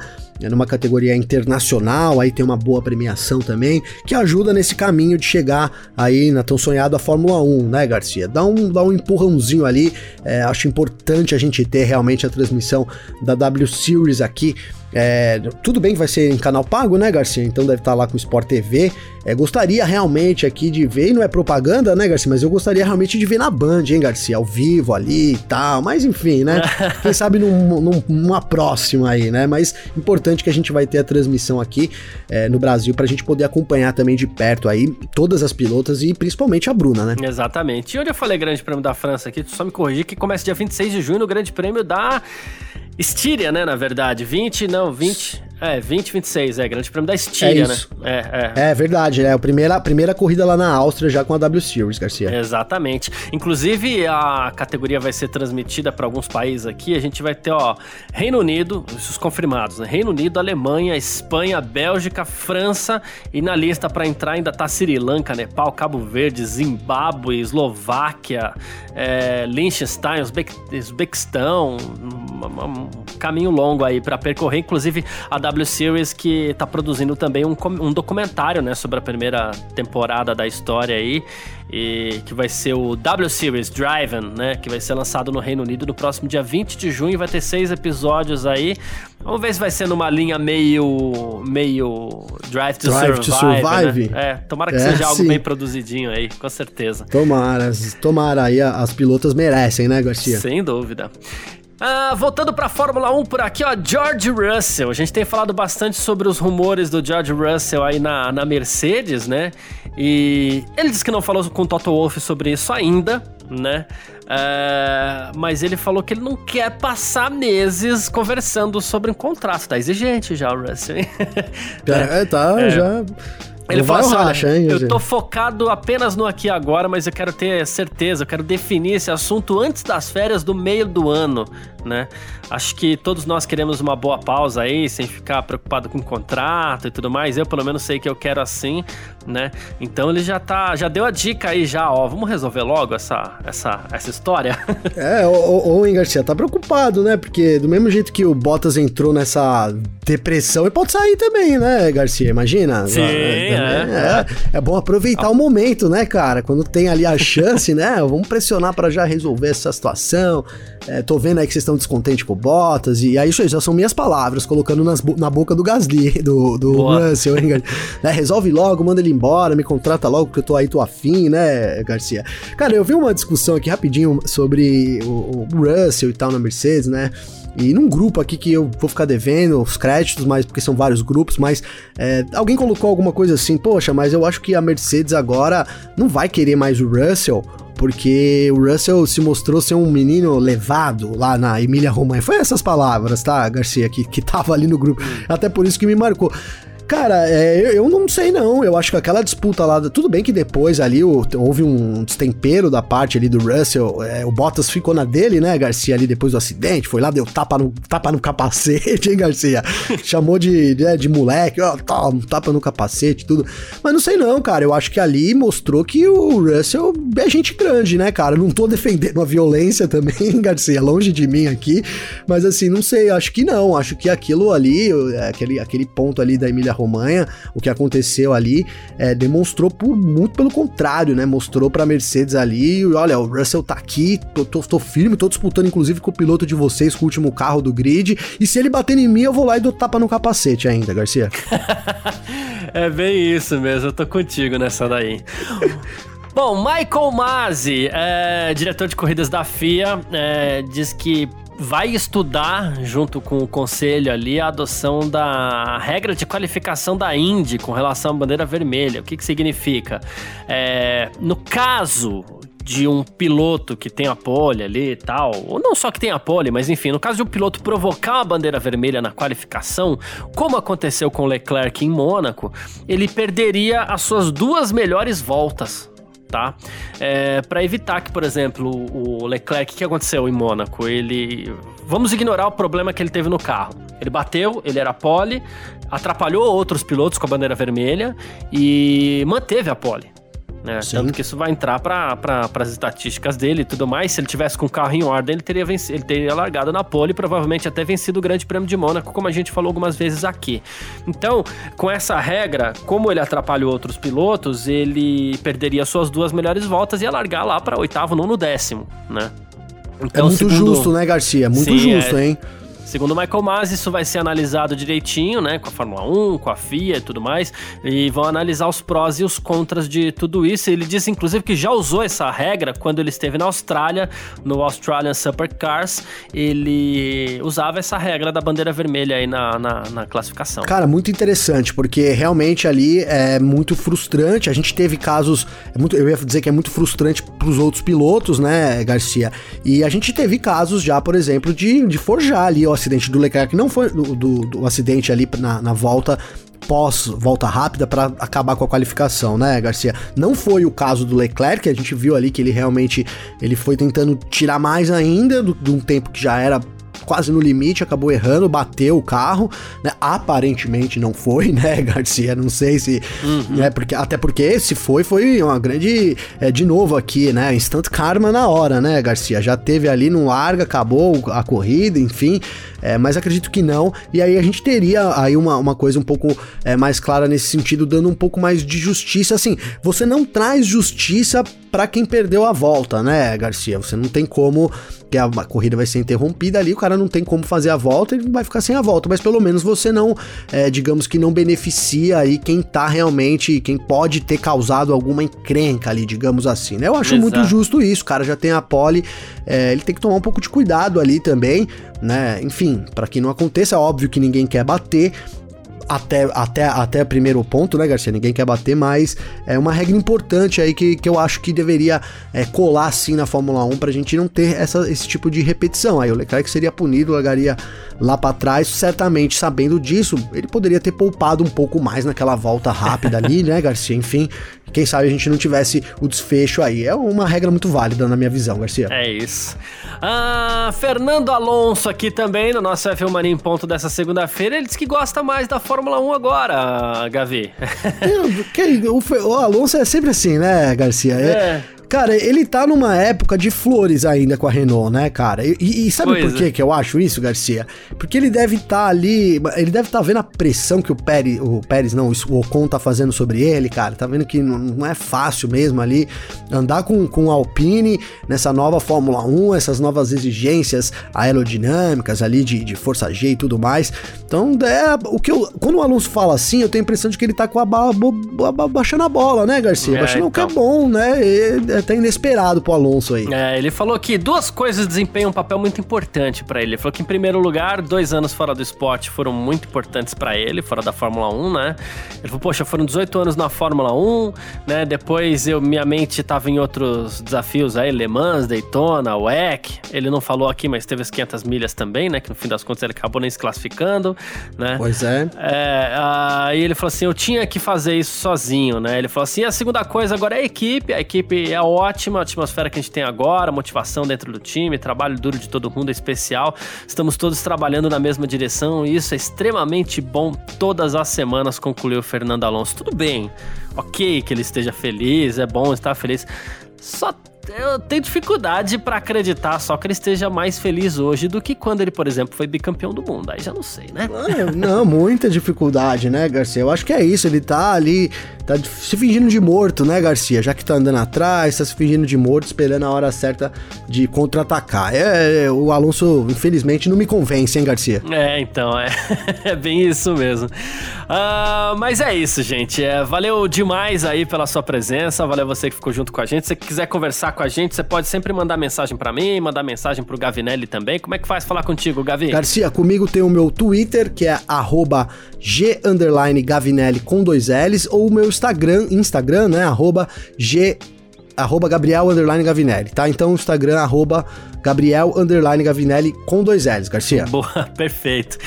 numa categoria internacional, aí tem uma boa premiação também, que ajuda nesse caminho de chegar aí na tão sonhada Fórmula 1, né, Garcia? Dá um, dá um empurrãozinho ali, é, acho importante a gente ter realmente a transmissão da W Series aqui, é, tudo bem que vai ser em canal pago, né, Garcia? Então deve estar lá com o Sport TV. É, gostaria realmente aqui de ver, e não é propaganda, né, Garcia? Mas eu gostaria realmente de ver na Band, hein, Garcia? Ao vivo ali e tal. Mas enfim, né? Quem sabe num, num, numa próxima aí, né? Mas importante que a gente vai ter a transmissão aqui é, no Brasil pra gente poder acompanhar também de perto aí todas as pilotas e principalmente a Bruna, né? Exatamente. E onde eu falei Grande Prêmio da França aqui, só me corrigir que começa dia 26 de junho no Grande Prêmio da. Estíria, né, na verdade. 20, não, 20. É, 20, 26, é, grande prêmio da Estíria, É né? É, é. É verdade, né? A primeira, a primeira corrida lá na Áustria já com a W Series, Garcia. Exatamente. Inclusive, a categoria vai ser transmitida para alguns países aqui. A gente vai ter, ó, Reino Unido, os confirmados, né? Reino Unido, Alemanha, Espanha, Bélgica, França e na lista para entrar ainda tá Sri Lanka, Nepal, Cabo Verde, Zimbábue, Eslováquia, é, Liechtenstein, Uzbequistão, um, um caminho longo aí para percorrer. Inclusive, a W Series que tá produzindo também um, um documentário, né, sobre a primeira temporada da história aí, e que vai ser o W Series Driven, né, que vai ser lançado no Reino Unido no próximo dia 20 de junho, vai ter seis episódios aí. Vamos ver se vai ser numa linha meio meio Drive to Drive Survive. to Survive? né? É, tomara que É, seja algo sim. bem produzidinho aí, com certeza. Tomara, tomara aí, as pilotas merecem, né, Garcia? Sem dúvida. Ah, voltando pra Fórmula 1 por aqui, ó, George Russell. A gente tem falado bastante sobre os rumores do George Russell aí na, na Mercedes, né? E ele disse que não falou com o Toto Wolff sobre isso ainda, né? Ah, mas ele falou que ele não quer passar meses conversando sobre um contrato. Tá exigente já o Russell, hein? É, tá, já. Ele vai assim, olha, racha, hein, eu tô focado apenas no aqui e agora, mas eu quero ter certeza, eu quero definir esse assunto antes das férias do meio do ano, né? Acho que todos nós queremos uma boa pausa aí, sem ficar preocupado com contrato e tudo mais. Eu, pelo menos, sei que eu quero assim, né? Então ele já tá, já deu a dica aí já, ó, vamos resolver logo essa, essa, essa história? É, ô, hein, Garcia, tá preocupado, né? Porque do mesmo jeito que o Bottas entrou nessa depressão, ele pode sair também, né, Garcia? Imagina. Sim, é, é. é. é bom aproveitar o momento, né, cara? Quando tem ali a chance, né? Vamos pressionar pra já resolver essa situação. É, tô vendo aí que vocês estão descontentes com o Bottas, e aí isso aí já são minhas palavras, colocando nas na boca do Gasly, do, do Boa. Russell, hein? Né, resolve logo, manda ele embora, me contrata logo, porque eu tô aí, tô afim, né, Garcia? Cara, eu vi uma discussão aqui rapidinho sobre o, o Russell e tal na Mercedes, né? E num grupo aqui que eu vou ficar devendo os créditos, mas porque são vários grupos, mas é, alguém colocou alguma coisa assim, poxa, mas eu acho que a Mercedes agora não vai querer mais o Russell, porque o Russell se mostrou ser um menino levado lá na Emília Romanha. Foi essas palavras, tá, Garcia, que, que tava ali no grupo. Até por isso que me marcou. Cara, é, eu, não sei não. Eu acho que aquela disputa lá, tudo bem que depois ali o- houve um destempero da parte ali do Russell. é, o Bottas ficou na dele, né, Garcia, ali depois do acidente. Foi lá, deu tapa no, tapa no capacete, hein, Garcia? Chamou de, de, de moleque, ó, tá, tapa no capacete, tudo. Mas não sei não, cara. Eu acho que ali mostrou que o Russell é gente grande, né, cara? Não tô defendendo a violência também, Garcia, longe de mim aqui. Mas assim, não sei, acho que não. Acho que aquilo ali, é, aquele, aquele ponto ali da Emília Romanha, o que aconteceu ali, é, demonstrou por muito pelo contrário, né? Mostrou pra Mercedes ali, olha, o Russell tá aqui, tô, tô, tô firme, tô disputando inclusive com o piloto de vocês, com o último carro do grid, e se ele bater em mim, eu vou lá e dou tapa no capacete ainda, Garcia. É bem isso mesmo, eu tô contigo nessa daí. Bom, Michael Masi, é, diretor de corridas da FIA, é, diz que vai estudar, junto com o conselho ali, a adoção da regra de qualificação da Indy com relação à bandeira vermelha. O que, que significa? É, no caso de um piloto que tem a pole ali e tal, ou não só que tem a pole, mas enfim, no caso de um piloto provocar uma bandeira vermelha na qualificação, como aconteceu com Leclerc em Mônaco, ele perderia as suas duas melhores voltas tá? É, para evitar que, por exemplo, o Leclerc, o que aconteceu em Mônaco? Ele. Vamos ignorar o problema que ele teve no carro. Ele bateu, ele era pole, atrapalhou outros pilotos com a bandeira vermelha e manteve a pole. Sim. Tanto que isso vai entrar para pra, as estatísticas dele e tudo mais. Se ele tivesse com o carro em ordem, ele teria, venci, ele teria largado na pole e provavelmente até vencido o Grande Prêmio de Mônaco, como a gente falou algumas vezes aqui. Então, com essa regra, como ele atrapalhou outros pilotos, ele perderia suas duas melhores voltas e ia largar lá para oitavo, nono, décimo, né? é muito justo, né, Garcia? Muito Sim, justo, é. hein? Segundo Michael Masi, isso vai ser analisado direitinho, né? Com a Fórmula 1, com a FIA e tudo mais. E vão analisar os prós e os contras de tudo isso. Ele disse, inclusive, que já usou essa regra quando ele esteve na Austrália, no Australian Supercars. Ele usava essa regra da bandeira vermelha aí na, na, na classificação. Cara, muito interessante, porque realmente ali é muito frustrante. A gente teve casos, é muito, eu ia dizer que é muito frustrante pros outros pilotos, né, Garcia? E a gente teve casos já, por exemplo, de, de forjar ali o acidente do Leclerc, não foi do, do, do acidente ali na, na volta pós volta rápida para acabar com a qualificação, né, Garcia? Não foi o caso do Leclerc, a gente viu ali que ele realmente ele foi tentando tirar mais ainda de um tempo que já era quase no limite, acabou errando, bateu o carro, né? Aparentemente não foi, né, Garcia? Não sei se. né, porque, até porque se foi, foi uma grande. é, de novo aqui, né? Instant karma na hora, né, Garcia? Já teve ali, não larga, acabou a corrida, enfim. é, mas acredito que não. E aí a gente teria aí uma, uma coisa um pouco é, mais clara nesse sentido, dando um pouco mais de justiça. Assim, você não traz justiça para quem perdeu a volta, né, Garcia? Você não tem como que a corrida vai ser interrompida ali, o cara não tem como fazer a volta, ele vai ficar sem a volta, mas pelo menos você não, é, digamos que não beneficia aí quem tá realmente, quem pode ter causado alguma encrenca ali, digamos assim, né? Eu acho Exato. muito justo isso, o cara já tem a pole, é, ele tem que tomar um pouco de cuidado ali também, né? Enfim, para que não aconteça, é óbvio que ninguém quer bater, até, até, até primeiro ponto, né, Garcia? Ninguém quer bater, mas é uma regra importante aí que, que eu acho que deveria é, colar sim na Fórmula 1 pra gente não ter essa, esse tipo de repetição. Aí o Leclerc seria punido, largaria lá pra trás, certamente sabendo disso, ele poderia ter poupado um pouco mais naquela volta rápida ali, né, Garcia? Enfim, quem sabe a gente não tivesse o desfecho aí. É uma regra muito válida na minha visão, Garcia. É isso. Ah, Fernando Alonso aqui também, no nosso F1 Mania em ponto dessa segunda-feira. Ele disse que gosta mais da Fórmula 1 agora, Gavi. Que- o, o Alonso é sempre assim, né, Garcia? É- É. Cara, ele tá numa época de flores ainda com a Renault, né, cara? E, e- sabe Pois por é. que que eu acho isso, Garcia? Porque ele deve estar ali, ele deve estar vendo a pressão que o Pérez, o Pérez não, o Ocon tá fazendo sobre ele, cara. Tá vendo que não, é fácil mesmo ali andar com, com o Alpine nessa nova Fórmula 1, essas novas exigências aerodinâmicas ali de, de força G e tudo mais. Então, é o que eu, quando o Alonso fala assim, eu tenho a impressão de que ele tá com a ba, bo- ba- baixando a bola, né, Garcia? É, baixando o que é então. bom, né? E, até inesperado pro Alonso aí. É, ele falou que duas coisas desempenham um papel muito importante para ele. Ele falou que, em primeiro lugar, dois anos fora do esporte foram muito importantes para ele, fora da Fórmula 1, né? Ele falou, poxa, foram 18 anos na Fórmula 1, né? Depois eu, minha mente tava em outros desafios aí, Le Mans, Daytona, WEC. Ele não falou aqui, mas teve as 500 milhas também, né? Que no fim das contas ele acabou nem se classificando, né? Pois é. É, aí ele falou assim: eu tinha que fazer isso sozinho, né? Ele falou assim: a segunda coisa agora é a equipe, a equipe é ótima, atmosfera que a gente tem agora, motivação dentro do time, trabalho duro de todo mundo é especial. Estamos todos trabalhando na mesma direção e isso é extremamente bom todas as semanas, concluiu Fernando Alonso. Tudo bem, ok que ele esteja feliz, é bom estar feliz. Só eu tenho dificuldade para acreditar só que ele esteja mais feliz hoje do que quando ele, por exemplo, foi bicampeão do mundo. Aí já não sei, né? Ah, não, muita dificuldade, né, Garcia? Eu acho que é isso. Ele tá ali, tá se fingindo de morto, né, Garcia? Já que tá andando atrás, tá se fingindo de morto, esperando a hora certa de contra-atacar. É, é, o Alonso, infelizmente, não me convence, hein, Garcia? É, então, é, é bem isso mesmo. Uh, mas é isso, gente. É, valeu demais aí pela sua presença. Valeu você que ficou junto com a gente. Se você quiser conversar com a gente, você pode sempre mandar mensagem para mim, mandar mensagem pro Gavinelli também. Como é que faz falar contigo, Gavi? Garcia, comigo tem o meu Twitter, que é G Gavinelli com dois L's, ou o meu Instagram, Instagram, né? Arroba G arroba Gabriel Gavinelli, tá? Então, Instagram, arroba Gabriel Underline Gavinelli com dois L's, Garcia. Boa, perfeito.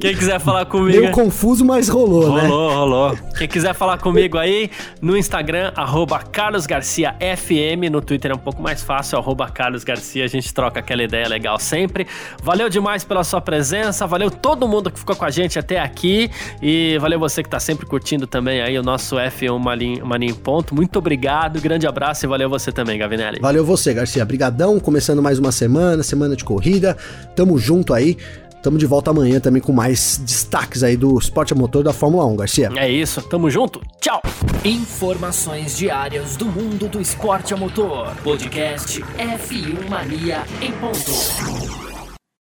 Quem quiser falar comigo. Meio confuso, mas rolou, rolou né? Rolou, rolou. Quem quiser falar comigo aí, no Instagram, arroba Carlos Garcia FM. No Twitter é um pouco mais fácil, arroba Carlos Garcia. A gente troca aquela ideia legal sempre. Valeu demais pela sua presença. Valeu todo mundo que ficou com a gente até aqui. E valeu você que tá sempre curtindo também aí o nosso F1 Mania em Ponto. Muito obrigado, grande abraço e valeu você também, Gavinelli. Valeu você, Garcia. Brigadão. Começando mais uma semana, semana de corrida. Tamo junto aí. Tamo de volta amanhã também com mais destaques aí do esporte a motor da Fórmula 1, Garcia. É isso, tamo junto. Tchau. Informações diárias do mundo do esporte a motor. Podcast F1 Mania em ponto.